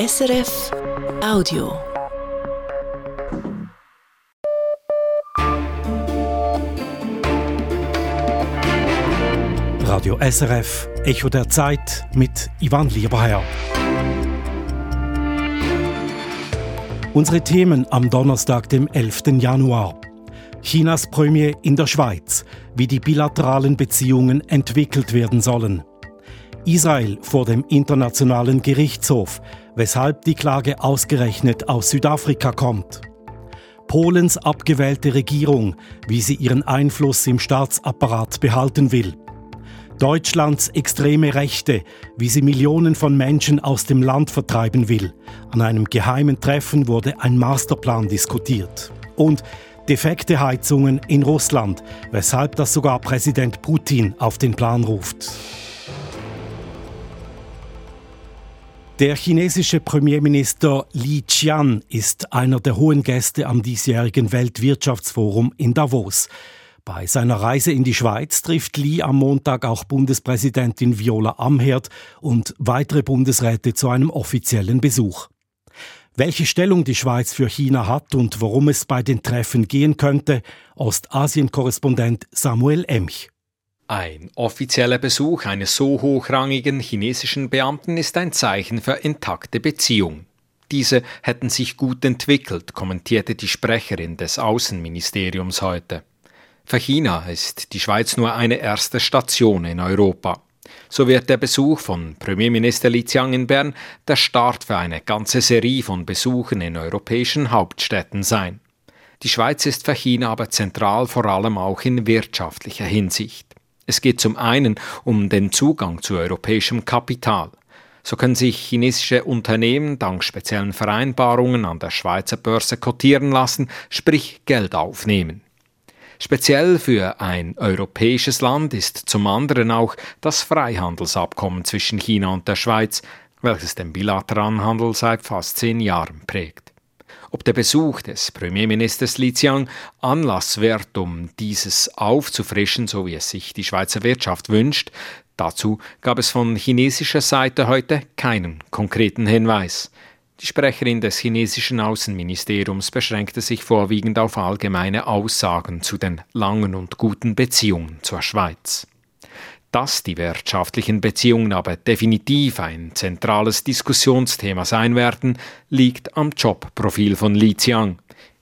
SRF Audio. Radio SRF, Echo der Zeit mit Ivan Lieberherr. Unsere Themen am Donnerstag, dem 11. Januar. Chinas Premier in der Schweiz, wie die bilateralen Beziehungen entwickelt werden sollen. Israel vor dem Internationalen Gerichtshof, weshalb die Klage ausgerechnet aus Südafrika kommt. Polens abgewählte Regierung, wie sie ihren Einfluss im Staatsapparat behalten will. Deutschlands extreme Rechte, wie sie Millionen von Menschen aus dem Land vertreiben will. An einem geheimen Treffen wurde ein Masterplan diskutiert. Und defekte Heizungen in Russland, weshalb das sogar Präsident Putin auf den Plan ruft. Der chinesische Premierminister Li Qian ist einer der hohen Gäste am diesjährigen Weltwirtschaftsforum in Davos. Bei seiner Reise in die Schweiz trifft Li am Montag auch Bundespräsidentin Viola Amherd und weitere Bundesräte zu einem offiziellen Besuch. Welche Stellung die Schweiz für China hat und worum es bei den Treffen gehen könnte, Ostasien-Korrespondent Samuel Emch. Ein offizieller Besuch eines so hochrangigen chinesischen Beamten ist ein Zeichen für intakte Beziehungen. Diese hätten sich gut entwickelt, kommentierte die Sprecherin des Außenministeriums heute. Für China ist die Schweiz nur eine erste Station in Europa. So wird der Besuch von Premierminister Li Qiang in Bern der Start für eine ganze Serie von Besuchen in europäischen Hauptstädten sein. Die Schweiz ist für China aber zentral vor allem auch in wirtschaftlicher Hinsicht. Es geht zum einen um den Zugang zu europäischem Kapital. So können sich chinesische Unternehmen dank speziellen Vereinbarungen an der Schweizer Börse kotieren lassen, sprich Geld aufnehmen. Speziell für ein europäisches Land ist zum anderen auch das Freihandelsabkommen zwischen China und der Schweiz, welches den bilateralen Handel seit fast zehn Jahren prägt. Ob der Besuch des Premierministers Li Qiang Anlass wird, um dieses aufzufrischen, so wie es sich die Schweizer Wirtschaft wünscht, dazu gab es von chinesischer Seite heute keinen konkreten Hinweis. Die Sprecherin des chinesischen Außenministeriums beschränkte sich vorwiegend auf allgemeine Aussagen zu den langen und guten Beziehungen zur Schweiz. Dass die wirtschaftlichen Beziehungen aber definitiv ein zentrales Diskussionsthema sein werden, liegt am Jobprofil von Li Qiang.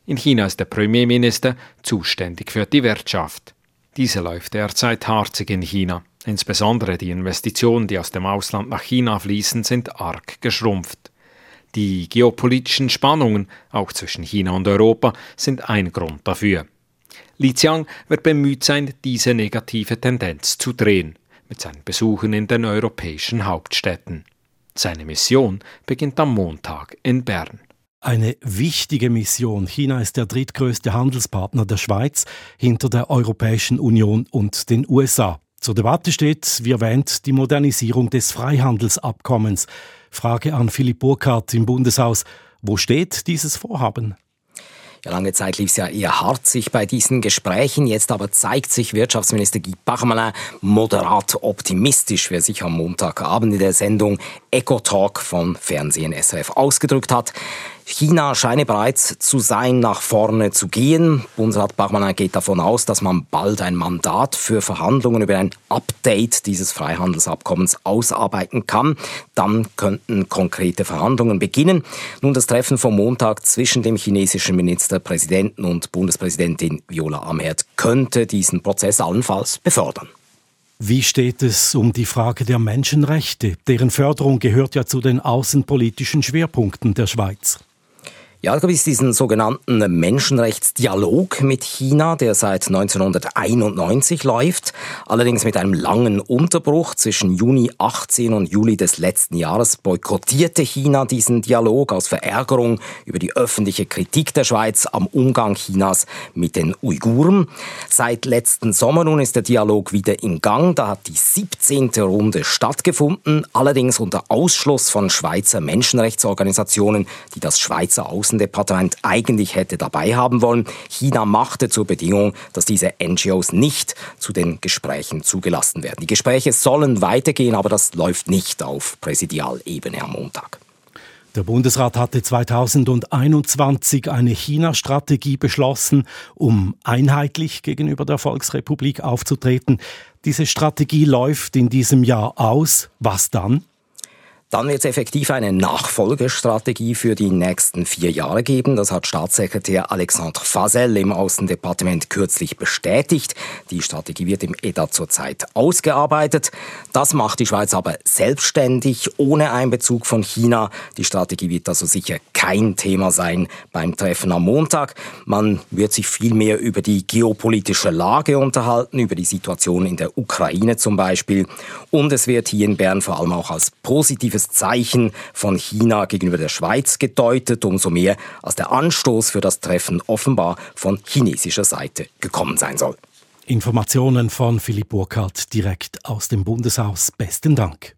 In China ist der Premierminister zuständig für die Wirtschaft. Diese läuft derzeit harzig in China. Insbesondere die Investitionen, die aus dem Ausland nach China fließen, sind arg geschrumpft. Die geopolitischen Spannungen, auch zwischen China und Europa, sind ein Grund dafür. Li Qiang wird bemüht sein, diese negative Tendenz zu drehen, mit seinen Besuchen in den europäischen Hauptstädten. Seine Mission beginnt am Montag in Bern. Eine wichtige Mission. China ist der drittgrößte Handelspartner der Schweiz hinter der Europäischen Union und den USA. Zur Debatte steht, wie erwähnt, die Modernisierung des Freihandelsabkommens. Frage an Philipp Burkhardt im Bundeshaus. Wo steht dieses Vorhaben? Ja, lange Zeit lief es ja eher harzig bei diesen Gesprächen. Jetzt aber zeigt sich Wirtschaftsminister Guy Parmelin moderat optimistisch, wer sich am Montagabend in der Sendung Eco Talk von Fernsehen SRF ausgedrückt hat. China scheine bereit zu sein, nach vorne zu gehen. Bundesrat Bachmann geht davon aus, dass man bald ein Mandat für Verhandlungen über ein Update dieses Freihandelsabkommens ausarbeiten kann. Dann könnten konkrete Verhandlungen beginnen. Nun das Treffen vom Montag zwischen dem chinesischen Ministerpräsidenten und Bundespräsidentin Viola Amherd könnte diesen Prozess allenfalls befördern. Wie steht es um die Frage der Menschenrechte? Deren Förderung gehört ja zu den außenpolitischen Schwerpunkten der Schweiz. Ja, da gibt es diesen sogenannten Menschenrechtsdialog mit China, der seit 1991 läuft, allerdings mit einem langen Unterbruch. Zwischen Juni 18 und Juli des letzten Jahres boykottierte China diesen Dialog aus Verärgerung über die öffentliche Kritik der Schweiz am Umgang Chinas mit den Uiguren. Seit letzten Sommer nun ist der Dialog wieder in Gang. Da hat die 17. Runde stattgefunden, allerdings unter Ausschluss von Schweizer Menschenrechtsorganisationen, die das Schweizer Außen Außendepartement eigentlich hätte dabei haben wollen. China machte zur Bedingung, dass diese NGOs nicht zu den Gesprächen zugelassen werden. Die Gespräche sollen weitergehen, aber das läuft nicht auf Präsidialebene am Montag. Der Bundesrat hatte 2021 eine China-Strategie beschlossen, um einheitlich gegenüber der Volksrepublik aufzutreten. Diese Strategie läuft in diesem Jahr aus. Was dann? Dann wird es effektiv eine Nachfolgestrategie für die nächsten vier Jahre geben. Das hat Staatssekretär Alexandre Fasel im Außendepartement kürzlich bestätigt. Die Strategie wird im EDA zurzeit ausgearbeitet. Das macht die Schweiz aber selbstständig, ohne Einbezug von China. Die Strategie wird also sicher kein Thema sein beim Treffen am Montag. Man wird sich vielmehr über die geopolitische Lage unterhalten, über die Situation in der Ukraine zum Beispiel. Und es wird hier in Bern vor allem auch als positive positives Zeichen von China gegenüber der Schweiz gedeutet, umso mehr als der Anstoß für das Treffen offenbar von chinesischer Seite gekommen sein soll. Informationen von Philipp Burkhardt direkt aus dem Bundeshaus. Besten Dank.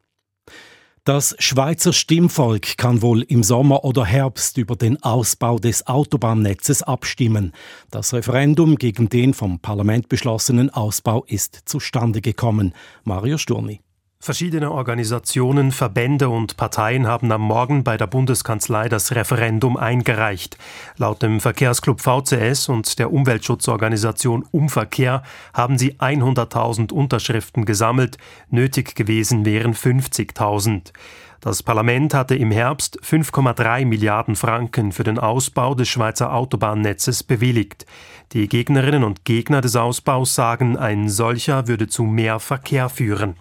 Das Schweizer Stimmvolk kann wohl im Sommer oder Herbst über den Ausbau des Autobahnnetzes abstimmen. Das Referendum gegen den vom Parlament beschlossenen Ausbau ist zustande gekommen. Mario Sturni. Verschiedene Organisationen, Verbände und Parteien haben am Morgen bei der Bundeskanzlei das Referendum eingereicht. Laut dem Verkehrsclub VCS und der Umweltschutzorganisation Umverkehr haben sie 100.000 Unterschriften gesammelt. Nötig gewesen wären 50.000. Das Parlament hatte im Herbst 5,3 Milliarden Franken für den Ausbau des Schweizer Autobahnnetzes bewilligt. Die Gegnerinnen und Gegner des Ausbaus sagen, ein solcher würde zu mehr Verkehr führen.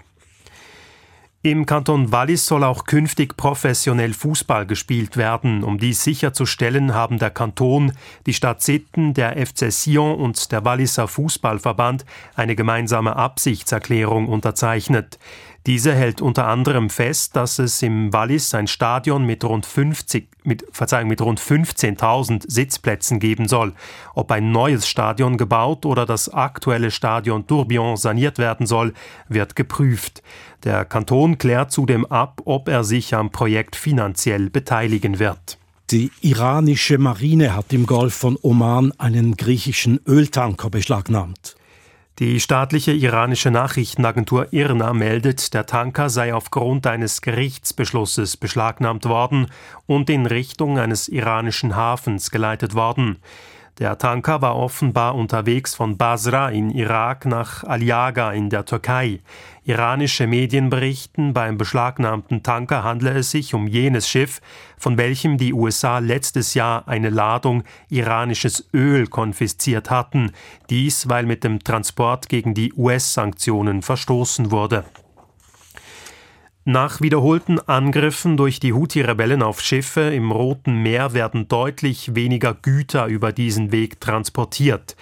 Im Kanton Wallis soll auch künftig professionell Fußball gespielt werden. Um dies sicherzustellen, haben der Kanton, die Stadt Sitten, der FC Sion und der Walliser Fußballverband eine gemeinsame Absichtserklärung unterzeichnet. Diese hält unter anderem fest, dass es im Wallis ein Stadion mit rund 50, mit, Verzeihung, mit rund 15.000 Sitzplätzen geben soll. Ob ein neues Stadion gebaut oder das aktuelle Stadion Tourbillon saniert werden soll, wird geprüft. Der Kanton klärt zudem ab, ob er sich am Projekt finanziell beteiligen wird. Die iranische Marine hat im Golf von Oman einen griechischen Öltanker beschlagnahmt. Die staatliche iranische Nachrichtenagentur IRNA meldet, der Tanker sei aufgrund eines Gerichtsbeschlusses beschlagnahmt worden und in Richtung eines iranischen Hafens geleitet worden. Der Tanker war offenbar unterwegs von Basra in Irak nach Aliaga in der Türkei. Iranische Medien berichten, beim beschlagnahmten Tanker handle es sich um jenes Schiff, von welchem die USA letztes Jahr eine Ladung iranisches Öl konfisziert hatten, dies weil mit dem Transport gegen die US-Sanktionen verstoßen wurde. Nach wiederholten Angriffen durch die Houthi-Rebellen auf Schiffe im Roten Meer werden deutlich weniger Güter über diesen Weg transportiert.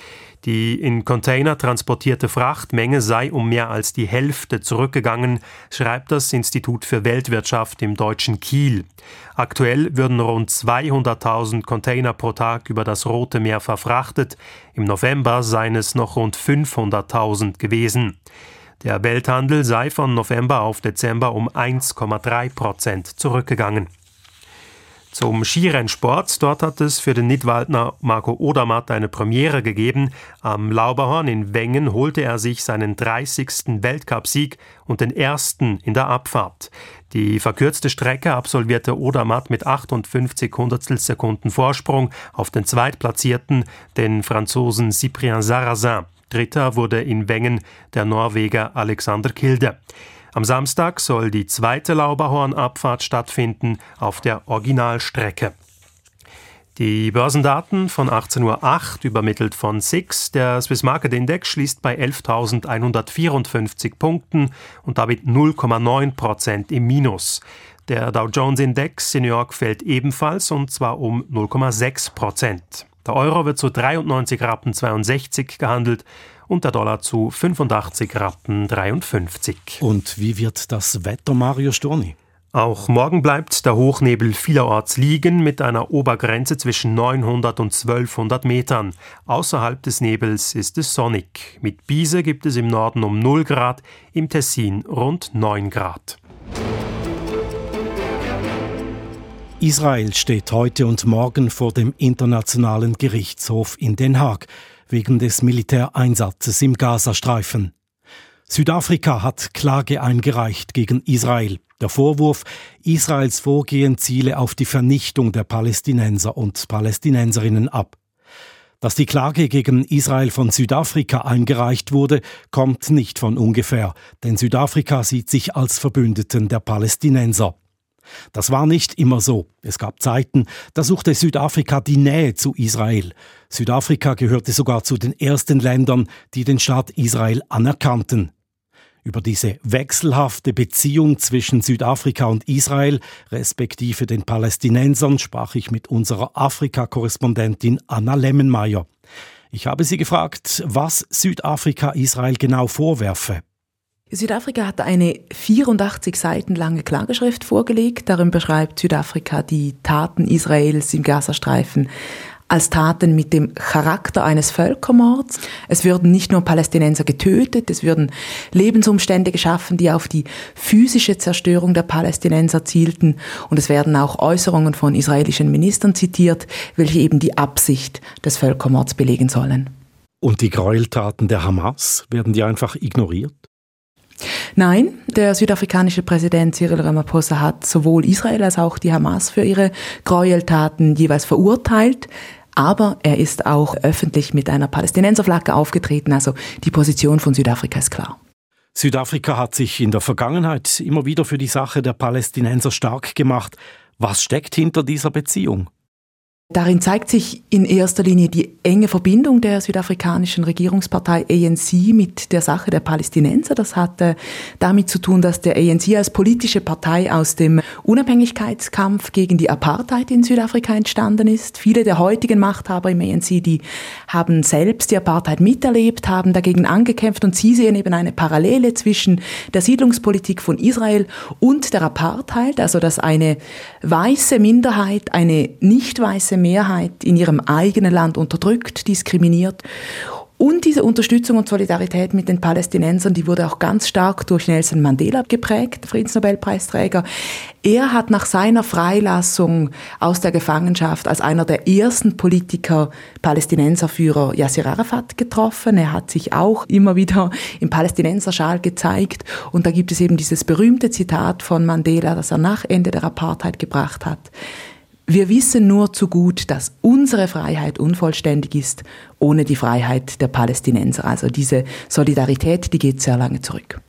Die in Container transportierte Frachtmenge sei um mehr als die Hälfte zurückgegangen, schreibt das Institut für Weltwirtschaft im deutschen Kiel. Aktuell würden rund 200.000 Container pro Tag über das Rote Meer verfrachtet. Im November seien es noch rund 500.000 gewesen. Der Welthandel sei von November auf Dezember um 1,3 Prozent zurückgegangen. Zum Skirennsport. Dort hat es für den Nidwaldner Marco Odermatt eine Premiere gegeben. Am Lauberhorn in Wengen holte er sich seinen 30. Weltcupsieg und den ersten in der Abfahrt. Die verkürzte Strecke absolvierte Odermatt mit 58 Hundertstelsekunden Vorsprung auf den Zweitplatzierten, den Franzosen Cyprien Sarrazin. Dritter wurde in Wengen der Norweger Alexander Kilde. Am Samstag soll die zweite Lauberhornabfahrt stattfinden auf der Originalstrecke. Die Börsendaten von 18.08 Uhr übermittelt von SIX. Der Swiss Market Index schließt bei 11.154 Punkten und damit 0,9 Prozent im Minus. Der Dow Jones Index in New York fällt ebenfalls und zwar um 0,6 Prozent. Der Euro wird zu 93 Rappen 62 gehandelt und der Dollar zu 85 Rappen 53. Und wie wird das Wetter, Mario Storni? Auch morgen bleibt der Hochnebel vielerorts liegen mit einer Obergrenze zwischen 900 und 1200 Metern. Außerhalb des Nebels ist es sonnig. Mit Biese gibt es im Norden um 0 Grad, im Tessin rund 9 Grad. Israel steht heute und morgen vor dem Internationalen Gerichtshof in Den Haag wegen des Militäreinsatzes im Gazastreifen. Südafrika hat Klage eingereicht gegen Israel. Der Vorwurf, Israels Vorgehen ziele auf die Vernichtung der Palästinenser und Palästinenserinnen ab. Dass die Klage gegen Israel von Südafrika eingereicht wurde, kommt nicht von ungefähr, denn Südafrika sieht sich als Verbündeten der Palästinenser. Das war nicht immer so. Es gab Zeiten, da suchte Südafrika die Nähe zu Israel. Südafrika gehörte sogar zu den ersten Ländern, die den Staat Israel anerkannten. Über diese wechselhafte Beziehung zwischen Südafrika und Israel, respektive den Palästinensern, sprach ich mit unserer Afrika-Korrespondentin Anna Lemmenmeier. Ich habe sie gefragt, was Südafrika Israel genau vorwerfe. Südafrika hat eine 84 Seiten lange Klageschrift vorgelegt. Darin beschreibt Südafrika die Taten Israels im Gazastreifen als Taten mit dem Charakter eines Völkermords. Es würden nicht nur Palästinenser getötet, es würden Lebensumstände geschaffen, die auf die physische Zerstörung der Palästinenser zielten und es werden auch Äußerungen von israelischen Ministern zitiert, welche eben die Absicht des Völkermords belegen sollen. Und die Gräueltaten der Hamas, werden die einfach ignoriert? Nein, der südafrikanische Präsident Cyril Ramaphosa hat sowohl Israel als auch die Hamas für ihre Gräueltaten jeweils verurteilt. Aber er ist auch öffentlich mit einer Palästinenserflagge aufgetreten. Also die Position von Südafrika ist klar. Südafrika hat sich in der Vergangenheit immer wieder für die Sache der Palästinenser stark gemacht. Was steckt hinter dieser Beziehung? Darin zeigt sich in erster Linie die enge Verbindung der südafrikanischen Regierungspartei ANC mit der Sache der Palästinenser. Das hat äh, damit zu tun, dass der ANC als politische Partei aus dem Unabhängigkeitskampf gegen die Apartheid in Südafrika entstanden ist. Viele der heutigen Machthaber im ANC, die haben selbst die Apartheid miterlebt, haben dagegen angekämpft und sie sehen eben eine Parallele zwischen der Siedlungspolitik von Israel und der Apartheid, also dass eine weiße Minderheit eine nicht weiße weiße Mehrheit in ihrem eigenen Land unterdrückt, diskriminiert. Und diese Unterstützung und Solidarität mit den Palästinensern, die wurde auch ganz stark durch Nelson Mandela geprägt, Friedensnobelpreisträger. Er hat nach seiner Freilassung aus der Gefangenschaft als einer der ersten Politiker Palästinenserführer Yasser Arafat getroffen. Er hat sich auch immer wieder im Palästinenserschal gezeigt. Und da gibt es eben dieses berühmte Zitat von Mandela, das er nach Ende der Apartheid gebracht hat. Wir wissen nur zu gut, dass unsere Freiheit unvollständig ist ohne die Freiheit der Palästinenser. Also diese Solidarität, die geht sehr lange zurück.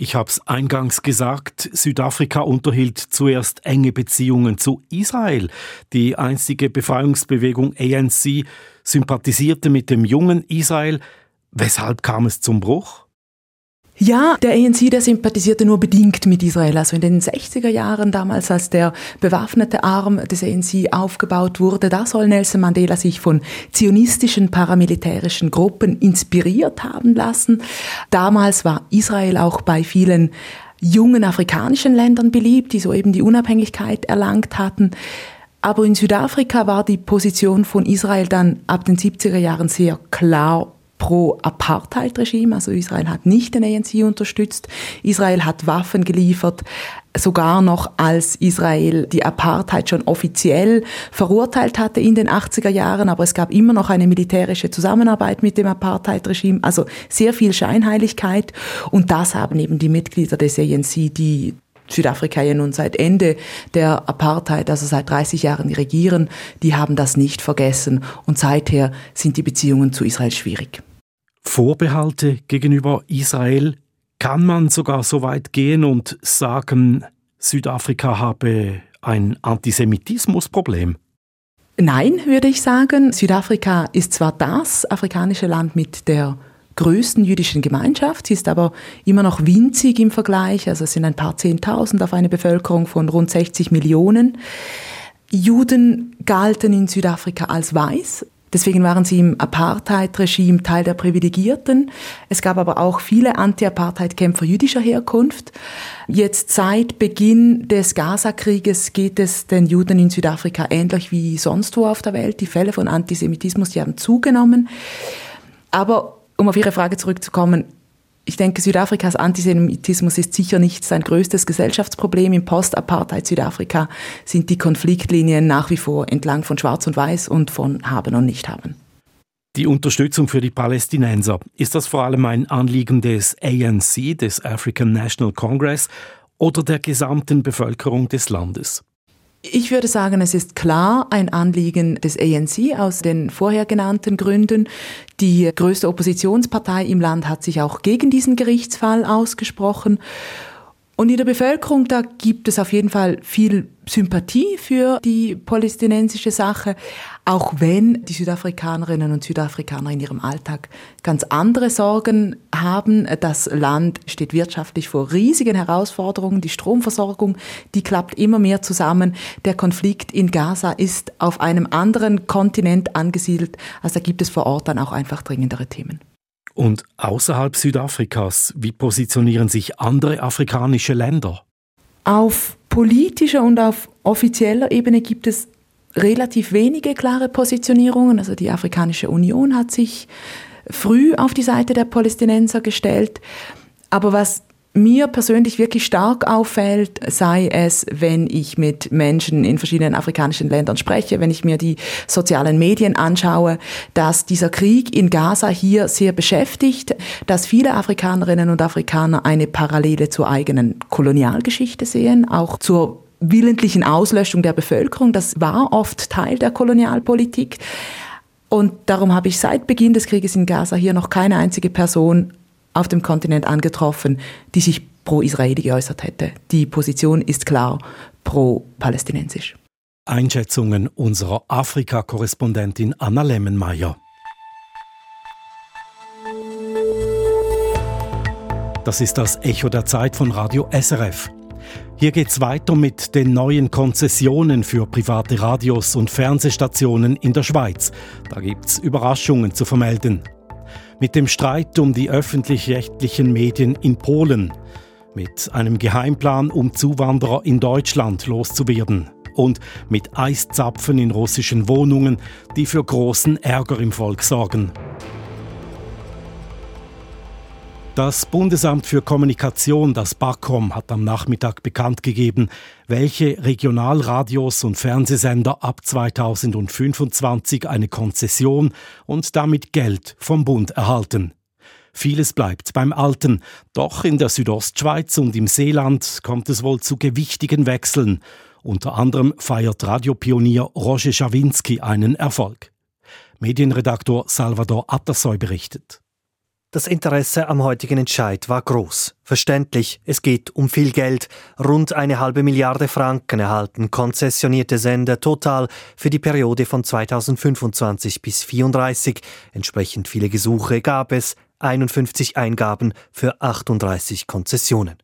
Ich habe es eingangs gesagt, Südafrika unterhielt zuerst enge Beziehungen zu Israel. Die einstige Befreiungsbewegung ANC sympathisierte mit dem jungen Israel. Weshalb kam es zum Bruch? Ja, der ANC, der sympathisierte nur bedingt mit Israel. Also in den 60er Jahren damals, als der bewaffnete Arm des ANC aufgebaut wurde, da soll Nelson Mandela sich von zionistischen paramilitärischen Gruppen inspiriert haben lassen. Damals war Israel auch bei vielen jungen afrikanischen Ländern beliebt, die soeben die Unabhängigkeit erlangt hatten. Aber in Südafrika war die Position von Israel dann ab den 70er Jahren sehr klar pro-Apartheid-Regime. Also Israel hat nicht den ANC unterstützt. Israel hat Waffen geliefert, sogar noch als Israel die Apartheid schon offiziell verurteilt hatte in den 80er Jahren, aber es gab immer noch eine militärische Zusammenarbeit mit dem Apartheid-Regime, also sehr viel Scheinheiligkeit und das haben eben die Mitglieder des ANC, die Südafrika ja nun seit Ende der Apartheid, also seit 30 Jahren regieren, die haben das nicht vergessen und seither sind die Beziehungen zu Israel schwierig. Vorbehalte gegenüber Israel kann man sogar so weit gehen und sagen, Südafrika habe ein Antisemitismusproblem. Nein, würde ich sagen. Südafrika ist zwar das afrikanische Land mit der größten jüdischen Gemeinschaft. Sie ist aber immer noch winzig im Vergleich. Also es sind ein paar Zehntausend auf eine Bevölkerung von rund 60 Millionen. Juden galten in Südafrika als weiß. Deswegen waren sie im Apartheid-Regime Teil der Privilegierten. Es gab aber auch viele Anti-Apartheid-Kämpfer jüdischer Herkunft. Jetzt seit Beginn des Gaza-Krieges geht es den Juden in Südafrika ähnlich wie sonst wo auf der Welt. Die Fälle von Antisemitismus, die haben zugenommen. Aber um auf Ihre Frage zurückzukommen, ich denke, Südafrikas Antisemitismus ist sicher nicht sein größtes Gesellschaftsproblem. Im Post-Apartheid Südafrika sind die Konfliktlinien nach wie vor entlang von Schwarz und Weiß und von Haben und Nicht-Haben. Die Unterstützung für die Palästinenser, ist das vor allem ein Anliegen des ANC, des African National Congress, oder der gesamten Bevölkerung des Landes? Ich würde sagen, es ist klar ein Anliegen des ANC aus den vorher genannten Gründen. Die größte Oppositionspartei im Land hat sich auch gegen diesen Gerichtsfall ausgesprochen. Und in der Bevölkerung, da gibt es auf jeden Fall viel Sympathie für die palästinensische Sache, auch wenn die Südafrikanerinnen und Südafrikaner in ihrem Alltag ganz andere Sorgen haben. Das Land steht wirtschaftlich vor riesigen Herausforderungen. Die Stromversorgung, die klappt immer mehr zusammen. Der Konflikt in Gaza ist auf einem anderen Kontinent angesiedelt. Also da gibt es vor Ort dann auch einfach dringendere Themen. Und außerhalb Südafrikas, wie positionieren sich andere afrikanische Länder? Auf politischer und auf offizieller Ebene gibt es relativ wenige klare Positionierungen. Also die Afrikanische Union hat sich früh auf die Seite der Palästinenser gestellt. Aber was mir persönlich wirklich stark auffällt, sei es, wenn ich mit Menschen in verschiedenen afrikanischen Ländern spreche, wenn ich mir die sozialen Medien anschaue, dass dieser Krieg in Gaza hier sehr beschäftigt, dass viele Afrikanerinnen und Afrikaner eine Parallele zur eigenen Kolonialgeschichte sehen, auch zur willentlichen Auslöschung der Bevölkerung. Das war oft Teil der Kolonialpolitik. Und darum habe ich seit Beginn des Krieges in Gaza hier noch keine einzige Person auf dem Kontinent angetroffen, die sich pro-Israeli geäußert hätte. Die Position ist klar pro-palästinensisch. Einschätzungen unserer Afrika-Korrespondentin Anna Lemmenmeier. Das ist das Echo der Zeit von Radio SRF. Hier geht's weiter mit den neuen Konzessionen für private Radios und Fernsehstationen in der Schweiz. Da gibt's Überraschungen zu vermelden mit dem Streit um die öffentlich-rechtlichen Medien in Polen, mit einem Geheimplan, um Zuwanderer in Deutschland loszuwerden und mit Eiszapfen in russischen Wohnungen, die für großen Ärger im Volk sorgen. Das Bundesamt für Kommunikation, das BAKOM, hat am Nachmittag bekannt gegeben, welche Regionalradios und Fernsehsender ab 2025 eine Konzession und damit Geld vom Bund erhalten. Vieles bleibt beim Alten, doch in der Südostschweiz und im Seeland kommt es wohl zu gewichtigen Wechseln. Unter anderem feiert Radiopionier Roger Schawinski einen Erfolg. Medienredaktor Salvador Attersoy berichtet. Das Interesse am heutigen Entscheid war groß. Verständlich, es geht um viel Geld. Rund eine halbe Milliarde Franken erhalten konzessionierte Sender total für die Periode von 2025 bis 2034. Entsprechend viele Gesuche gab es, 51 Eingaben für 38 Konzessionen.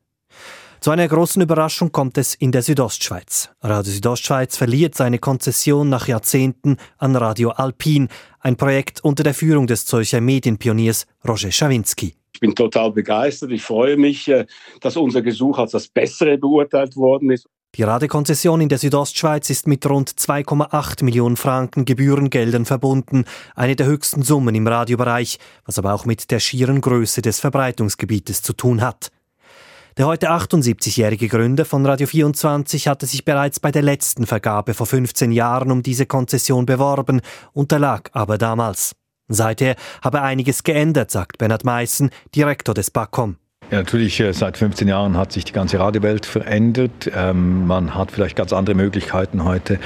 Zu einer großen Überraschung kommt es in der Südostschweiz. Radio Südostschweiz verliert seine Konzession nach Jahrzehnten an Radio Alpin, ein Projekt unter der Führung des Zürcher Medienpioniers Roger Schawinski. Ich bin total begeistert. Ich freue mich, äh, dass unser Gesuch als das Bessere beurteilt worden ist. Die Radekonzession in der Südostschweiz ist mit rund 2,8 Millionen Franken Gebührengeldern verbunden, eine der höchsten Summen im Radiobereich, was aber auch mit der schieren Größe des Verbreitungsgebietes zu tun hat. Der heute 78-jährige Gründer von Radio 24 hatte sich bereits bei der letzten Vergabe vor 15 Jahren um diese Konzession beworben, unterlag aber damals. Seither habe einiges geändert, sagt Bernhard Meissen, Direktor des BAKOM. Ja, natürlich, äh, seit 15 Jahren hat sich die ganze Radiowelt verändert. Ähm, man hat vielleicht ganz andere Möglichkeiten heute,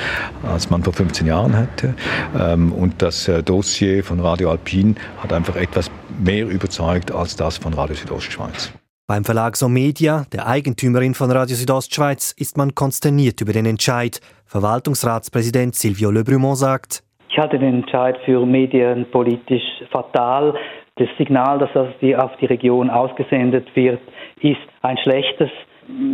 als man vor 15 Jahren hatte. Ähm, und das äh, Dossier von Radio Alpin hat einfach etwas mehr überzeugt als das von Radio Südostschweiz. Beim Verlag Somedia, der Eigentümerin von Radio Südostschweiz, ist man konsterniert über den Entscheid. Verwaltungsratspräsident Silvio Le Brumont sagt, ich halte den Entscheid für medienpolitisch fatal. Das Signal, das auf die Region ausgesendet wird, ist ein schlechtes.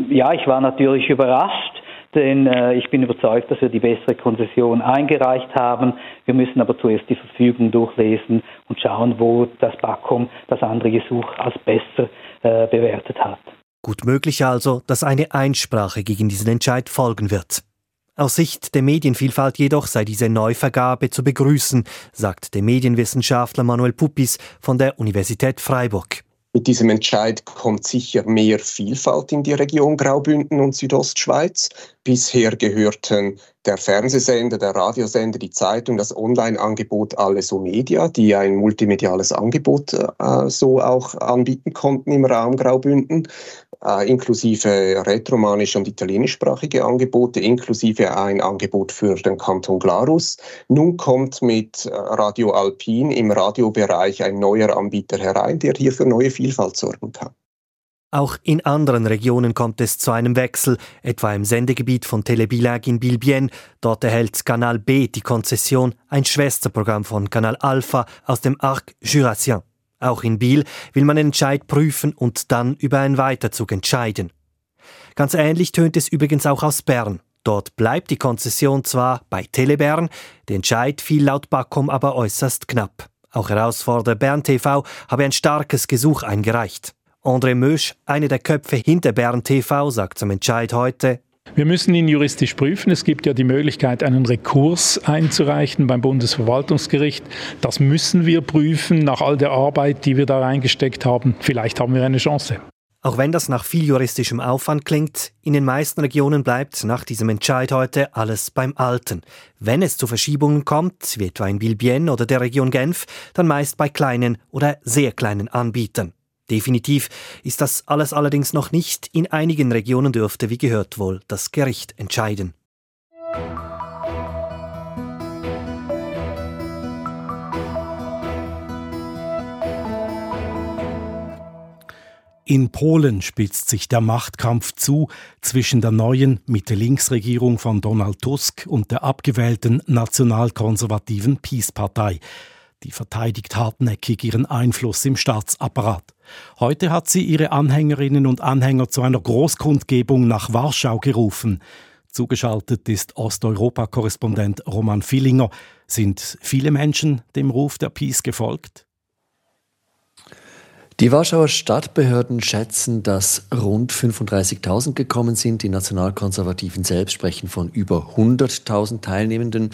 Ja, ich war natürlich überrascht, denn äh, ich bin überzeugt, dass wir die bessere Konzession eingereicht haben. Wir müssen aber zuerst die Verfügung durchlesen und schauen, wo das BAKOM das andere Gesuch als besser äh, bewertet hat. Gut möglich also, dass eine Einsprache gegen diesen Entscheid folgen wird. Aus Sicht der Medienvielfalt jedoch sei diese Neuvergabe zu begrüßen, sagt der Medienwissenschaftler Manuel Puppis von der Universität Freiburg. Mit diesem Entscheid kommt sicher mehr Vielfalt in die Region Graubünden und Südostschweiz. Bisher gehörten der Fernsehsender, der Radiosender, die Zeitung, das Online-Angebot Alles Media, die ein multimediales Angebot äh, so auch anbieten konnten im Raum Graubünden, äh, inklusive retromanisch und italienischsprachige Angebote, inklusive ein Angebot für den Kanton Glarus. Nun kommt mit äh, Radio Alpin im Radiobereich ein neuer Anbieter herein, der hier für neue Vielfalt sorgen kann. Auch in anderen Regionen kommt es zu einem Wechsel, etwa im Sendegebiet von Telebilag in Bilbien. Dort erhält Kanal B die Konzession, ein Schwesterprogramm von Kanal Alpha aus dem Arc Jurassien. Auch in Biel will man den Entscheid prüfen und dann über einen Weiterzug entscheiden. Ganz ähnlich tönt es übrigens auch aus Bern. Dort bleibt die Konzession zwar bei Telebern, der Entscheid fiel laut Backom aber äußerst knapp. Auch Herausforderer Bern TV habe ein starkes Gesuch eingereicht. André Mösch, einer der Köpfe hinter Bern TV, sagt zum Entscheid heute, wir müssen ihn juristisch prüfen. Es gibt ja die Möglichkeit, einen Rekurs einzureichen beim Bundesverwaltungsgericht. Das müssen wir prüfen nach all der Arbeit, die wir da reingesteckt haben. Vielleicht haben wir eine Chance. Auch wenn das nach viel juristischem Aufwand klingt, in den meisten Regionen bleibt nach diesem Entscheid heute alles beim Alten. Wenn es zu Verschiebungen kommt, wie etwa in Bilbien oder der Region Genf, dann meist bei kleinen oder sehr kleinen Anbietern. Definitiv ist das alles allerdings noch nicht. In einigen Regionen dürfte, wie gehört wohl, das Gericht entscheiden. In Polen spitzt sich der Machtkampf zu zwischen der neuen Mitte-Links-Regierung von Donald Tusk und der abgewählten nationalkonservativen Peace-Partei. Die verteidigt hartnäckig ihren Einfluss im Staatsapparat. Heute hat sie ihre Anhängerinnen und Anhänger zu einer Großkundgebung nach Warschau gerufen. Zugeschaltet ist Osteuropa-Korrespondent Roman Villinger. Sind viele Menschen dem Ruf der Peace gefolgt? Die Warschauer Stadtbehörden schätzen, dass rund 35.000 gekommen sind. Die Nationalkonservativen selbst sprechen von über 100.000 Teilnehmenden.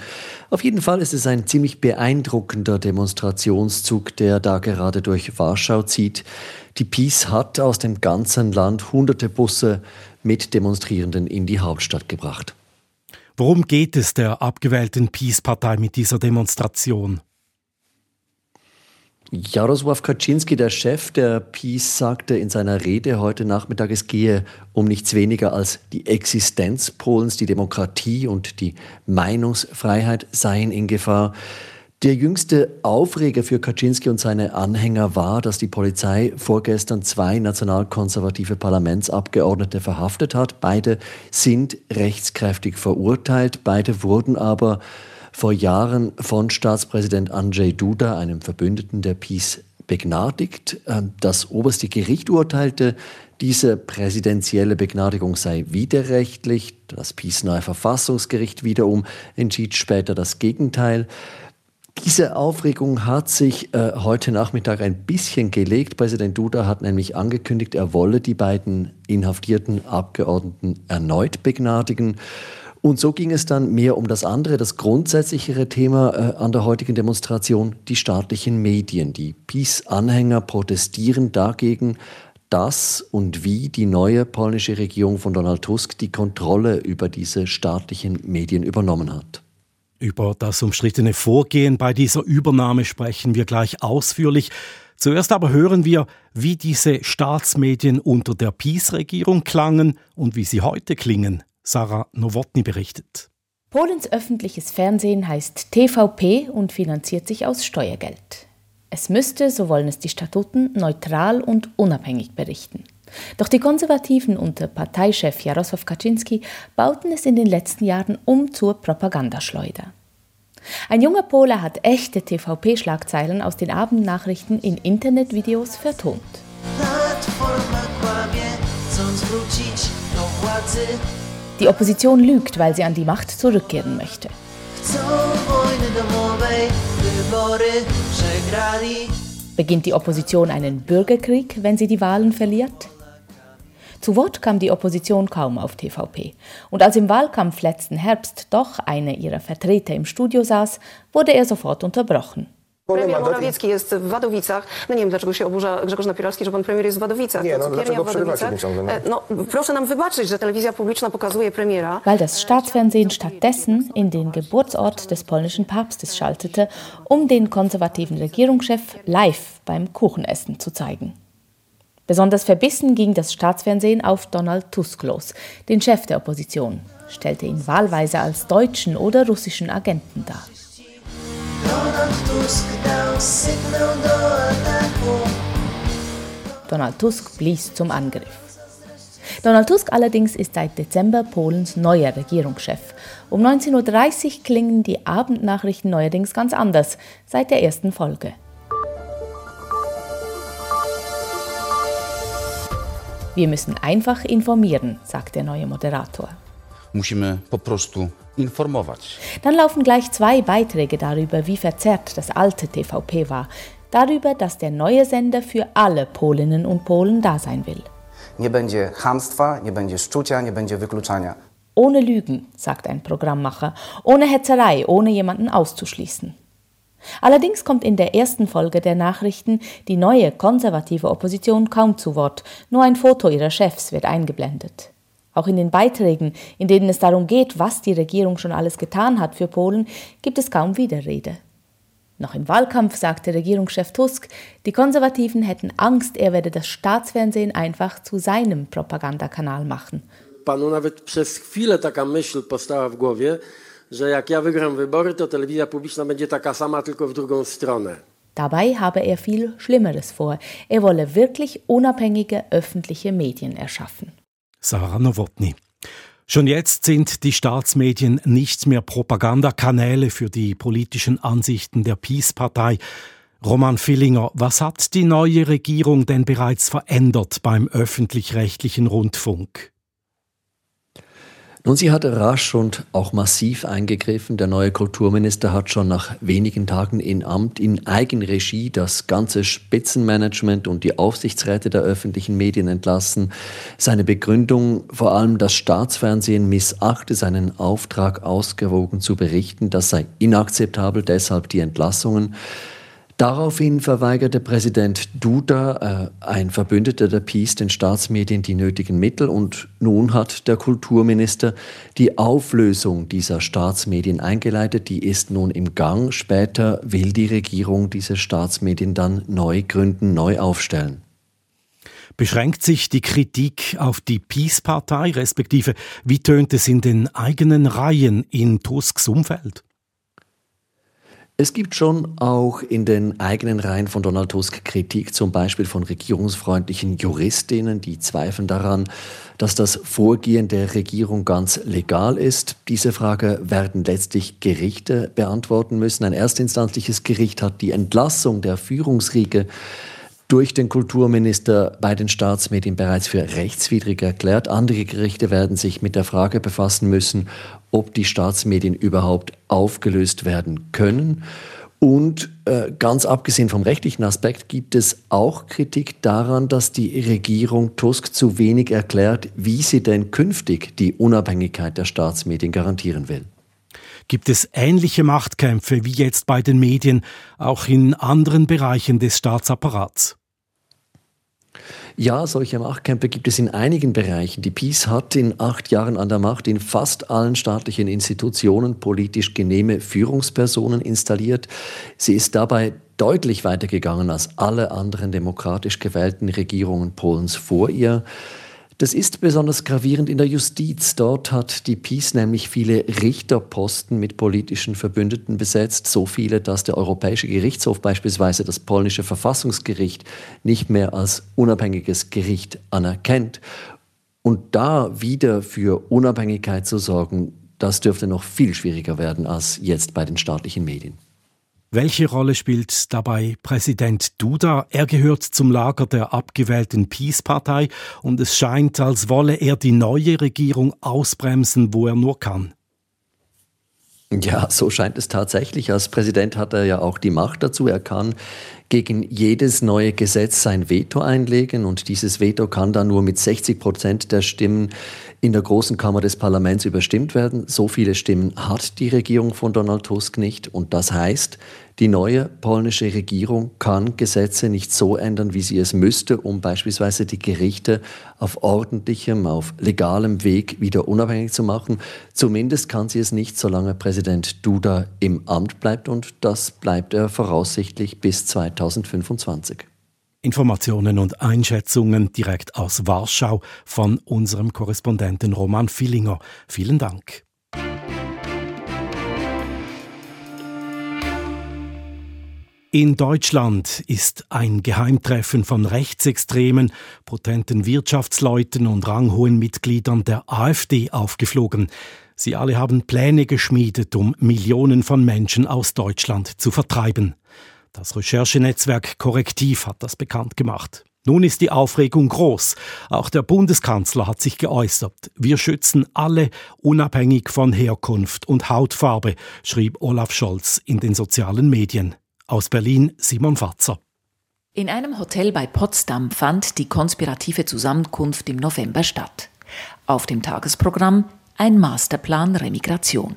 Auf jeden Fall ist es ein ziemlich beeindruckender Demonstrationszug, der da gerade durch Warschau zieht. Die Peace hat aus dem ganzen Land hunderte Busse mit Demonstrierenden in die Hauptstadt gebracht. Worum geht es der abgewählten Peace-Partei mit dieser Demonstration? Jarosław Kaczynski, der Chef der Peace, sagte in seiner Rede heute Nachmittag, es gehe um nichts weniger als die Existenz Polens, die Demokratie und die Meinungsfreiheit seien in Gefahr. Der jüngste Aufreger für Kaczynski und seine Anhänger war, dass die Polizei vorgestern zwei nationalkonservative Parlamentsabgeordnete verhaftet hat. Beide sind rechtskräftig verurteilt, beide wurden aber vor Jahren von Staatspräsident Andrzej Duda, einem Verbündeten der Peace, begnadigt. Ähm, das oberste Gericht urteilte, diese präsidentielle Begnadigung sei widerrechtlich. Das Peace-nahe Verfassungsgericht wiederum entschied später das Gegenteil. Diese Aufregung hat sich äh, heute Nachmittag ein bisschen gelegt. Präsident Duda hat nämlich angekündigt, er wolle die beiden inhaftierten Abgeordneten erneut begnadigen. Und so ging es dann mehr um das andere, das grundsätzlichere Thema äh, an der heutigen Demonstration, die staatlichen Medien. Die Peace-Anhänger protestieren dagegen, dass und wie die neue polnische Regierung von Donald Tusk die Kontrolle über diese staatlichen Medien übernommen hat. Über das umstrittene Vorgehen bei dieser Übernahme sprechen wir gleich ausführlich. Zuerst aber hören wir, wie diese Staatsmedien unter der Peace-Regierung klangen und wie sie heute klingen. Sarah Nowotny berichtet. Polens öffentliches Fernsehen heißt TVP und finanziert sich aus Steuergeld. Es müsste, so wollen es die Statuten, neutral und unabhängig berichten. Doch die Konservativen unter Parteichef Jarosław Kaczynski bauten es in den letzten Jahren um zur Propagandaschleuder. Ein junger Pole hat echte TVP-Schlagzeilen aus den Abendnachrichten in Internetvideos vertont. Die Opposition lügt, weil sie an die Macht zurückkehren möchte. Beginnt die Opposition einen Bürgerkrieg, wenn sie die Wahlen verliert? Zu Wort kam die Opposition kaum auf TVP. Und als im Wahlkampf letzten Herbst doch einer ihrer Vertreter im Studio saß, wurde er sofort unterbrochen. Premier Morawiecki jest w Wadowicach. No nie wiem, dlaczego się oburza Grzegorz Napieralski, że pan premier jest w Wadowicach. Nie, no dlaczego? No? E, no, proszę nam wybaczyć, że telewizja publiczna pokazuje premiera. Weil das Staatsfernsehen stattdessen in den Geburtsort des polnischen Papstes schaltete, um den konservativen Regierungschef live beim Kuchenessen zu zeigen. Besonders verbissen ging das Staatsfernsehen auf Donald Tusk los, den Chef der Opposition, stellte ihn wahlweise als deutschen oder russischen Agenten dar. Donald Tusk blies zum Angriff. Donald Tusk allerdings ist seit Dezember Polens neuer Regierungschef. Um 19.30 Uhr klingen die Abendnachrichten neuerdings ganz anders, seit der ersten Folge. Wir müssen einfach informieren, sagt der neue Moderator. Musimy po prostu informować. Dann laufen gleich zwei Beiträge darüber, wie verzerrt das alte TVP war. Darüber, dass der neue Sender für alle Polinnen und Polen da sein will. Nie będzie chamstwa, nie będzie szczucia, nie będzie wykluczania. Ohne Lügen, sagt ein Programmmacher, ohne Hetzerei, ohne jemanden auszuschließen. Allerdings kommt in der ersten Folge der Nachrichten die neue konservative Opposition kaum zu Wort, nur ein Foto ihrer Chefs wird eingeblendet. Auch in den Beiträgen, in denen es darum geht, was die Regierung schon alles getan hat für Polen, gibt es kaum Widerrede. Noch im Wahlkampf sagte Regierungschef Tusk, die Konservativen hätten Angst, er werde das Staatsfernsehen einfach zu seinem Propagandakanal machen. Panu nawet przez chwilę taka myśl powstała w głowie, że jak ja wygram wybory, to telewizja publiczna będzie taka sama, tylko w drugą stronę. Dabei habe er viel Schlimmeres vor. Er wolle wirklich unabhängige öffentliche Medien erschaffen. Sarah Nowotny. Schon jetzt sind die Staatsmedien nicht mehr Propagandakanäle für die politischen Ansichten der Peace-Partei. Roman Fillinger, was hat die neue Regierung denn bereits verändert beim öffentlich-rechtlichen Rundfunk? Nun, sie hat rasch und auch massiv eingegriffen. Der neue Kulturminister hat schon nach wenigen Tagen in Amt in Eigenregie das ganze Spitzenmanagement und die Aufsichtsräte der öffentlichen Medien entlassen. Seine Begründung, vor allem das Staatsfernsehen missachte seinen Auftrag ausgewogen zu berichten, das sei inakzeptabel, deshalb die Entlassungen. Daraufhin verweigerte Präsident Duda, äh, ein Verbündeter der Peace, den Staatsmedien die nötigen Mittel und nun hat der Kulturminister die Auflösung dieser Staatsmedien eingeleitet. Die ist nun im Gang. Später will die Regierung diese Staatsmedien dann neu gründen, neu aufstellen. Beschränkt sich die Kritik auf die Peace-Partei, respektive wie tönt es in den eigenen Reihen in Tusks Umfeld? Es gibt schon auch in den eigenen Reihen von Donald Tusk Kritik, zum Beispiel von regierungsfreundlichen Juristinnen, die zweifeln daran, dass das Vorgehen der Regierung ganz legal ist. Diese Frage werden letztlich Gerichte beantworten müssen. Ein erstinstanzliches Gericht hat die Entlassung der Führungsriege durch den Kulturminister bei den Staatsmedien bereits für rechtswidrig erklärt. Andere Gerichte werden sich mit der Frage befassen müssen, ob die Staatsmedien überhaupt aufgelöst werden können. Und äh, ganz abgesehen vom rechtlichen Aspekt gibt es auch Kritik daran, dass die Regierung Tusk zu wenig erklärt, wie sie denn künftig die Unabhängigkeit der Staatsmedien garantieren will. Gibt es ähnliche Machtkämpfe wie jetzt bei den Medien auch in anderen Bereichen des Staatsapparats? Ja, solche Machtkämpfe gibt es in einigen Bereichen. Die PiS hat in acht Jahren an der Macht in fast allen staatlichen Institutionen politisch genehme Führungspersonen installiert. Sie ist dabei deutlich weitergegangen als alle anderen demokratisch gewählten Regierungen Polens vor ihr. Das ist besonders gravierend in der Justiz. Dort hat die PiS nämlich viele Richterposten mit politischen Verbündeten besetzt, so viele, dass der Europäische Gerichtshof beispielsweise das polnische Verfassungsgericht nicht mehr als unabhängiges Gericht anerkennt. Und da wieder für Unabhängigkeit zu sorgen, das dürfte noch viel schwieriger werden als jetzt bei den staatlichen Medien. Welche Rolle spielt dabei Präsident Duda? Er gehört zum Lager der abgewählten Peace-Partei und es scheint, als wolle er die neue Regierung ausbremsen, wo er nur kann. Ja, so scheint es tatsächlich. Als Präsident hat er ja auch die Macht dazu. Er kann gegen jedes neue Gesetz sein Veto einlegen und dieses Veto kann dann nur mit 60 Prozent der Stimmen in der großen Kammer des Parlaments überstimmt werden. So viele Stimmen hat die Regierung von Donald Tusk nicht und das heißt, die neue polnische Regierung kann Gesetze nicht so ändern, wie sie es müsste, um beispielsweise die Gerichte auf ordentlichem, auf legalem Weg wieder unabhängig zu machen. Zumindest kann sie es nicht, solange Präsident Duda im Amt bleibt und das bleibt er voraussichtlich bis 2025. Informationen und Einschätzungen direkt aus Warschau von unserem Korrespondenten Roman Villinger. Vielen Dank. In Deutschland ist ein Geheimtreffen von Rechtsextremen, potenten Wirtschaftsleuten und ranghohen Mitgliedern der AfD aufgeflogen. Sie alle haben Pläne geschmiedet, um Millionen von Menschen aus Deutschland zu vertreiben. Das Recherchenetzwerk Korrektiv hat das bekannt gemacht. Nun ist die Aufregung groß. Auch der Bundeskanzler hat sich geäußert. Wir schützen alle unabhängig von Herkunft und Hautfarbe, schrieb Olaf Scholz in den sozialen Medien. Aus Berlin Simon Fatzer. In einem Hotel bei Potsdam fand die konspirative Zusammenkunft im November statt. Auf dem Tagesprogramm ein Masterplan Remigration.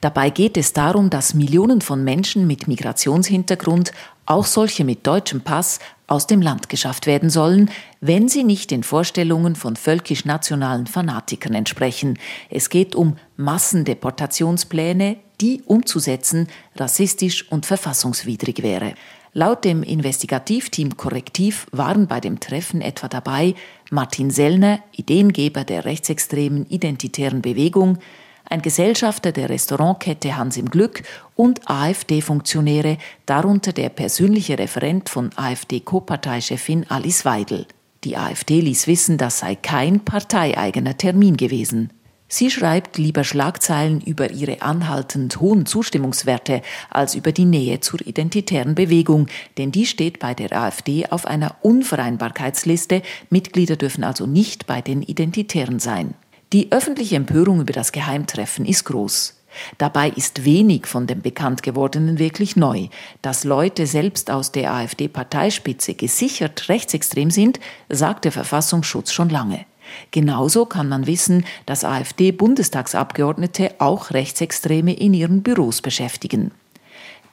Dabei geht es darum, dass Millionen von Menschen mit Migrationshintergrund, auch solche mit deutschem Pass, aus dem Land geschafft werden sollen, wenn sie nicht den Vorstellungen von völkisch-nationalen Fanatikern entsprechen. Es geht um Massendeportationspläne, die umzusetzen rassistisch und verfassungswidrig wäre. Laut dem Investigativteam Korrektiv waren bei dem Treffen etwa dabei Martin Sellner, Ideengeber der rechtsextremen identitären Bewegung, ein Gesellschafter der Restaurantkette Hans im Glück und AfD-Funktionäre, darunter der persönliche Referent von AfD-Co-Parteichefin Alice Weidel. Die AfD ließ wissen, das sei kein parteieigener Termin gewesen. Sie schreibt lieber Schlagzeilen über ihre anhaltend hohen Zustimmungswerte als über die Nähe zur identitären Bewegung, denn die steht bei der AfD auf einer Unvereinbarkeitsliste, Mitglieder dürfen also nicht bei den Identitären sein. Die öffentliche Empörung über das Geheimtreffen ist groß. Dabei ist wenig von dem bekannt gewordenen wirklich neu. Dass Leute selbst aus der AfD-Parteispitze gesichert rechtsextrem sind, sagt der Verfassungsschutz schon lange. Genauso kann man wissen, dass AfD-Bundestagsabgeordnete auch Rechtsextreme in ihren Büros beschäftigen.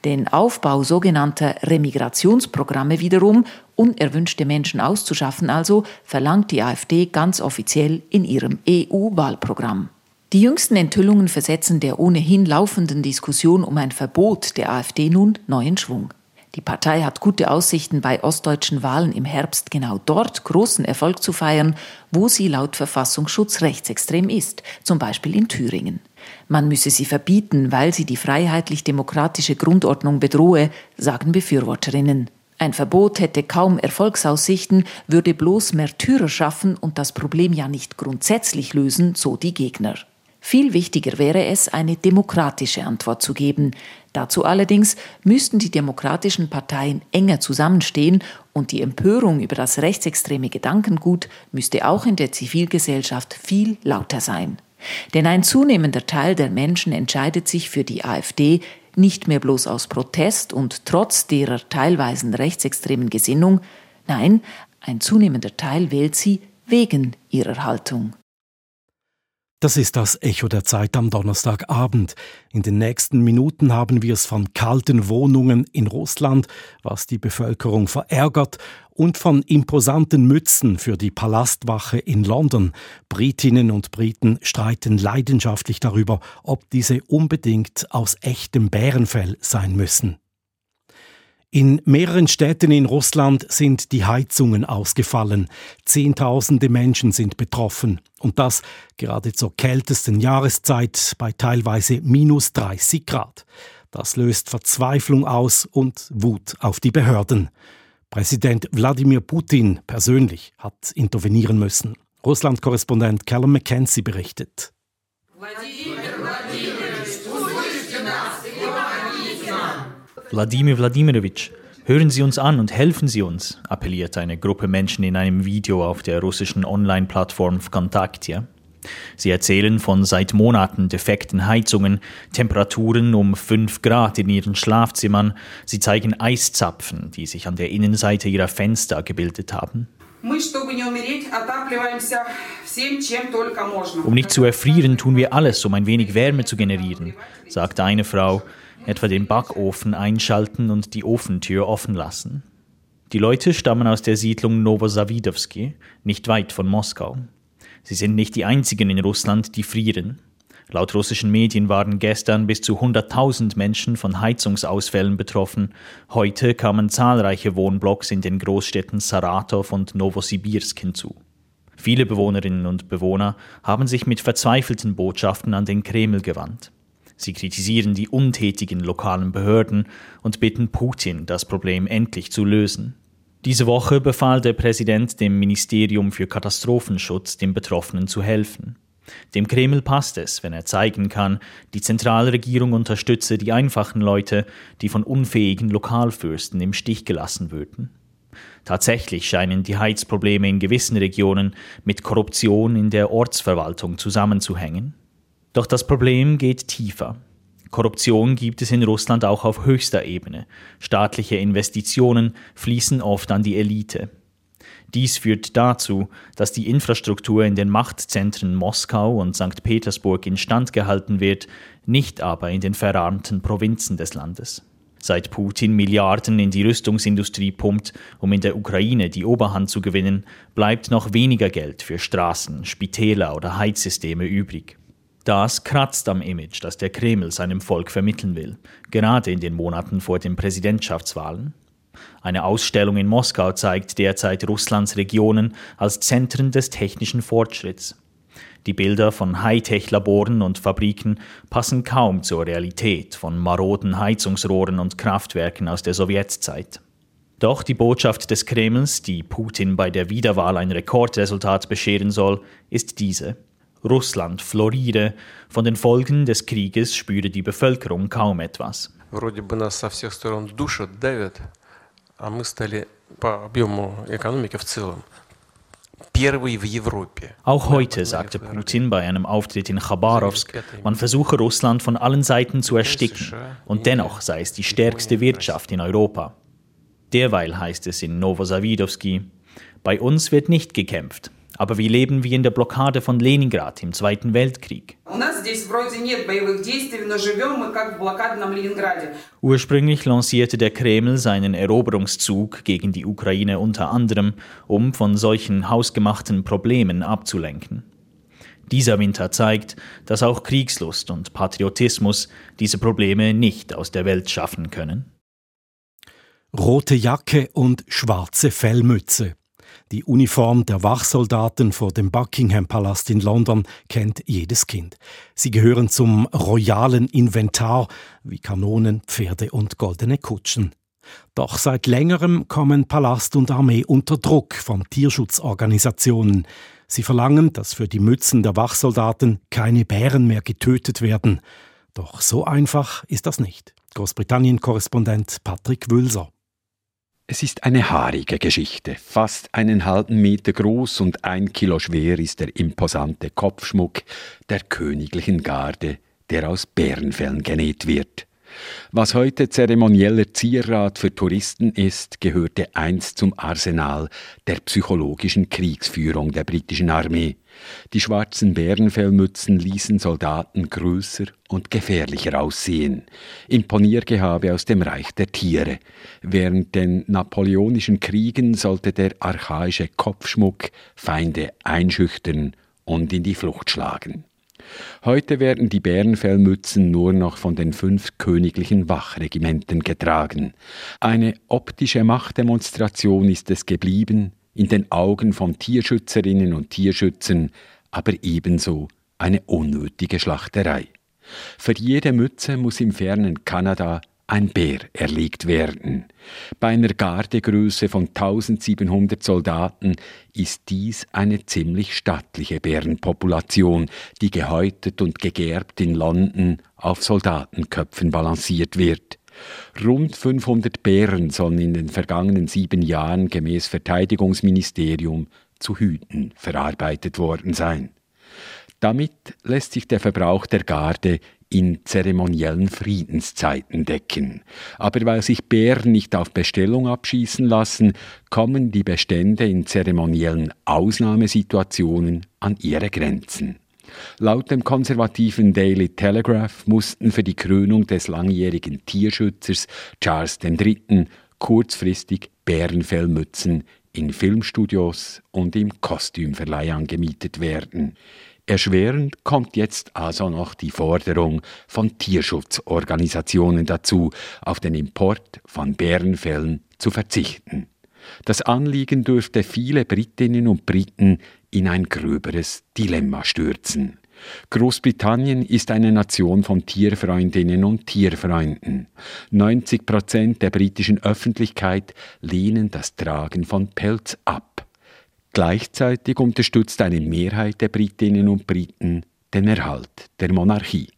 Den Aufbau sogenannter Remigrationsprogramme wiederum, unerwünschte Menschen auszuschaffen also, verlangt die AfD ganz offiziell in ihrem EU-Wahlprogramm. Die jüngsten Enthüllungen versetzen der ohnehin laufenden Diskussion um ein Verbot der AfD nun neuen Schwung. Die Partei hat gute Aussichten, bei ostdeutschen Wahlen im Herbst genau dort großen Erfolg zu feiern, wo sie laut Verfassungsschutz rechtsextrem ist, zum Beispiel in Thüringen. Man müsse sie verbieten, weil sie die freiheitlich-demokratische Grundordnung bedrohe, sagen Befürworterinnen. Ein Verbot hätte kaum Erfolgsaussichten, würde bloß Märtyrer schaffen und das Problem ja nicht grundsätzlich lösen, so die Gegner. Viel wichtiger wäre es, eine demokratische Antwort zu geben. Dazu allerdings müssten die demokratischen Parteien enger zusammenstehen und die Empörung über das rechtsextreme Gedankengut müsste auch in der Zivilgesellschaft viel lauter sein. Denn ein zunehmender Teil der Menschen entscheidet sich für die AfD nicht mehr bloß aus Protest und trotz derer teilweisen rechtsextremen Gesinnung, nein, ein zunehmender Teil wählt sie wegen ihrer Haltung. Das ist das Echo der Zeit am Donnerstagabend. In den nächsten Minuten haben wir es von kalten Wohnungen in Russland, was die Bevölkerung verärgert, und von imposanten Mützen für die Palastwache in London. Britinnen und Briten streiten leidenschaftlich darüber, ob diese unbedingt aus echtem Bärenfell sein müssen. In mehreren Städten in Russland sind die Heizungen ausgefallen. Zehntausende Menschen sind betroffen. Und das gerade zur kältesten Jahreszeit bei teilweise minus 30 Grad. Das löst Verzweiflung aus und Wut auf die Behörden. Präsident Wladimir Putin persönlich hat intervenieren müssen. Russland-Korrespondent Callum McKenzie berichtet. Wladimir Wladimirovich, hören Sie uns an und helfen Sie uns, appelliert eine Gruppe Menschen in einem Video auf der russischen Online-Plattform Vkontakte. Sie erzählen von seit Monaten defekten Heizungen, Temperaturen um 5 Grad in ihren Schlafzimmern. Sie zeigen Eiszapfen, die sich an der Innenseite ihrer Fenster gebildet haben. Um nicht zu erfrieren, tun wir alles, um ein wenig Wärme zu generieren, sagte eine Frau, etwa den Backofen einschalten und die Ofentür offen lassen. Die Leute stammen aus der Siedlung Novosawidowski, nicht weit von Moskau. Sie sind nicht die einzigen in Russland, die frieren. Laut russischen Medien waren gestern bis zu 100.000 Menschen von Heizungsausfällen betroffen. Heute kamen zahlreiche Wohnblocks in den Großstädten Saratow und Novosibirsk hinzu. Viele Bewohnerinnen und Bewohner haben sich mit verzweifelten Botschaften an den Kreml gewandt. Sie kritisieren die untätigen lokalen Behörden und bitten Putin, das Problem endlich zu lösen. Diese Woche befahl der Präsident dem Ministerium für Katastrophenschutz, den Betroffenen zu helfen. Dem Kreml passt es, wenn er zeigen kann, die Zentralregierung unterstütze die einfachen Leute, die von unfähigen Lokalfürsten im Stich gelassen würden. Tatsächlich scheinen die Heizprobleme in gewissen Regionen mit Korruption in der Ortsverwaltung zusammenzuhängen. Doch das Problem geht tiefer. Korruption gibt es in Russland auch auf höchster Ebene. Staatliche Investitionen fließen oft an die Elite. Dies führt dazu, dass die Infrastruktur in den Machtzentren Moskau und St. Petersburg instand gehalten wird, nicht aber in den verarmten Provinzen des Landes. Seit Putin Milliarden in die Rüstungsindustrie pumpt, um in der Ukraine die Oberhand zu gewinnen, bleibt noch weniger Geld für Straßen, Spitäler oder Heizsysteme übrig. Das kratzt am Image, das der Kreml seinem Volk vermitteln will, gerade in den Monaten vor den Präsidentschaftswahlen. Eine Ausstellung in Moskau zeigt derzeit Russlands Regionen als Zentren des technischen Fortschritts. Die Bilder von Hightech-Laboren und Fabriken passen kaum zur Realität von maroden Heizungsrohren und Kraftwerken aus der Sowjetzeit. Doch die Botschaft des Kremls, die Putin bei der Wiederwahl ein Rekordresultat bescheren soll, ist diese. Russland floriere, von den Folgen des Krieges spüre die Bevölkerung kaum etwas. Auch heute sagte Putin bei einem Auftritt in Chabarovsk, man versuche Russland von allen Seiten zu ersticken und dennoch sei es die stärkste Wirtschaft in Europa. Derweil heißt es in Novosawidowski, bei uns wird nicht gekämpft, aber wir leben wie in der Blockade von Leningrad im Zweiten Weltkrieg. Ursprünglich lancierte der Kreml seinen Eroberungszug gegen die Ukraine unter anderem, um von solchen hausgemachten Problemen abzulenken. Dieser Winter zeigt, dass auch Kriegslust und Patriotismus diese Probleme nicht aus der Welt schaffen können. Rote Jacke und schwarze Fellmütze. Die Uniform der Wachsoldaten vor dem Buckingham Palast in London kennt jedes Kind. Sie gehören zum royalen Inventar wie Kanonen, Pferde und goldene Kutschen. Doch seit längerem kommen Palast und Armee unter Druck von Tierschutzorganisationen. Sie verlangen, dass für die Mützen der Wachsoldaten keine Bären mehr getötet werden. Doch so einfach ist das nicht. Großbritannien-Korrespondent Patrick Wülser. Es ist eine haarige Geschichte. Fast einen halben Meter groß und ein Kilo schwer ist der imposante Kopfschmuck der königlichen Garde, der aus Bärenfellen genäht wird. Was heute zeremonieller Zierrat für Touristen ist, gehörte einst zum Arsenal der psychologischen Kriegsführung der britischen Armee. Die schwarzen Bärenfellmützen ließen Soldaten größer und gefährlicher aussehen. Imponiergehabe aus dem Reich der Tiere. Während den napoleonischen Kriegen sollte der archaische Kopfschmuck Feinde einschüchtern und in die Flucht schlagen. Heute werden die Bärenfellmützen nur noch von den fünf königlichen Wachregimenten getragen. Eine optische Machtdemonstration ist es geblieben, in den Augen von Tierschützerinnen und Tierschützern, aber ebenso eine unnötige Schlachterei. Für jede Mütze muss im fernen Kanada ein Bär erlegt werden. Bei einer Gardegröße von 1700 Soldaten ist dies eine ziemlich stattliche Bärenpopulation, die gehäutet und gegerbt in London auf Soldatenköpfen balanciert wird. Rund 500 Bären sollen in den vergangenen sieben Jahren gemäß Verteidigungsministerium zu Hüten verarbeitet worden sein. Damit lässt sich der Verbrauch der Garde in zeremoniellen Friedenszeiten decken. Aber weil sich Bären nicht auf Bestellung abschießen lassen, kommen die Bestände in zeremoniellen Ausnahmesituationen an ihre Grenzen. Laut dem konservativen Daily Telegraph mussten für die Krönung des langjährigen Tierschützers Charles III. kurzfristig Bärenfellmützen in Filmstudios und im Kostümverleih angemietet werden. Erschwerend kommt jetzt also noch die Forderung von Tierschutzorganisationen dazu, auf den Import von Bärenfällen zu verzichten. Das Anliegen dürfte viele Britinnen und Briten in ein gröberes Dilemma stürzen. Großbritannien ist eine Nation von Tierfreundinnen und Tierfreunden. 90 Prozent der britischen Öffentlichkeit lehnen das Tragen von Pelz ab. Gleichzeitig unterstützt eine Mehrheit der Britinnen und Briten den Erhalt der Monarchie.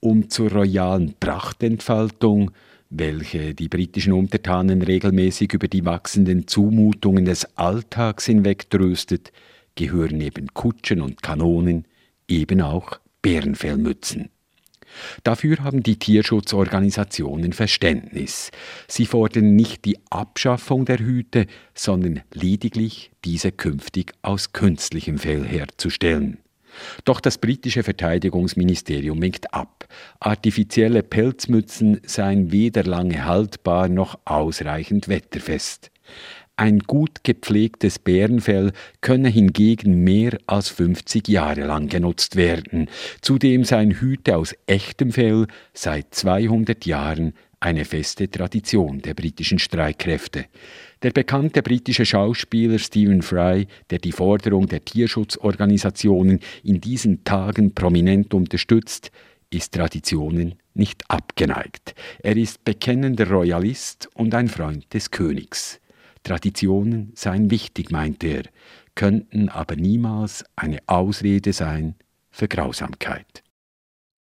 Um zur royalen Prachtentfaltung, welche die britischen Untertanen regelmäßig über die wachsenden Zumutungen des Alltags hinweg tröstet, gehören neben Kutschen und Kanonen eben auch Bärenfellmützen. Dafür haben die Tierschutzorganisationen Verständnis. Sie fordern nicht die Abschaffung der Hüte, sondern lediglich, diese künftig aus künstlichem Fell herzustellen. Doch das britische Verteidigungsministerium winkt ab. Artifizielle Pelzmützen seien weder lange haltbar noch ausreichend wetterfest. Ein gut gepflegtes Bärenfell könne hingegen mehr als 50 Jahre lang genutzt werden. Zudem seien Hüte aus echtem Fell seit 200 Jahren eine feste Tradition der britischen Streitkräfte. Der bekannte britische Schauspieler Stephen Fry, der die Forderung der Tierschutzorganisationen in diesen Tagen prominent unterstützt, ist Traditionen nicht abgeneigt. Er ist bekennender Royalist und ein Freund des Königs. Traditionen seien wichtig, meint er, könnten aber niemals eine Ausrede sein für Grausamkeit.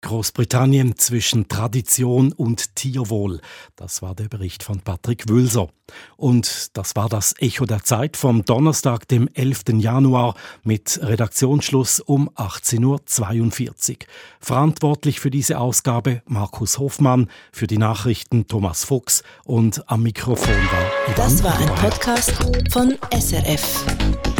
Großbritannien zwischen Tradition und Tierwohl. Das war der Bericht von Patrick Wülser. Und das war das Echo der Zeit vom Donnerstag, dem 11. Januar mit Redaktionsschluss um 18.42 Uhr. Verantwortlich für diese Ausgabe Markus Hofmann, für die Nachrichten Thomas Fuchs und am Mikrofon war Ivan Das war ein Podcast von SRF.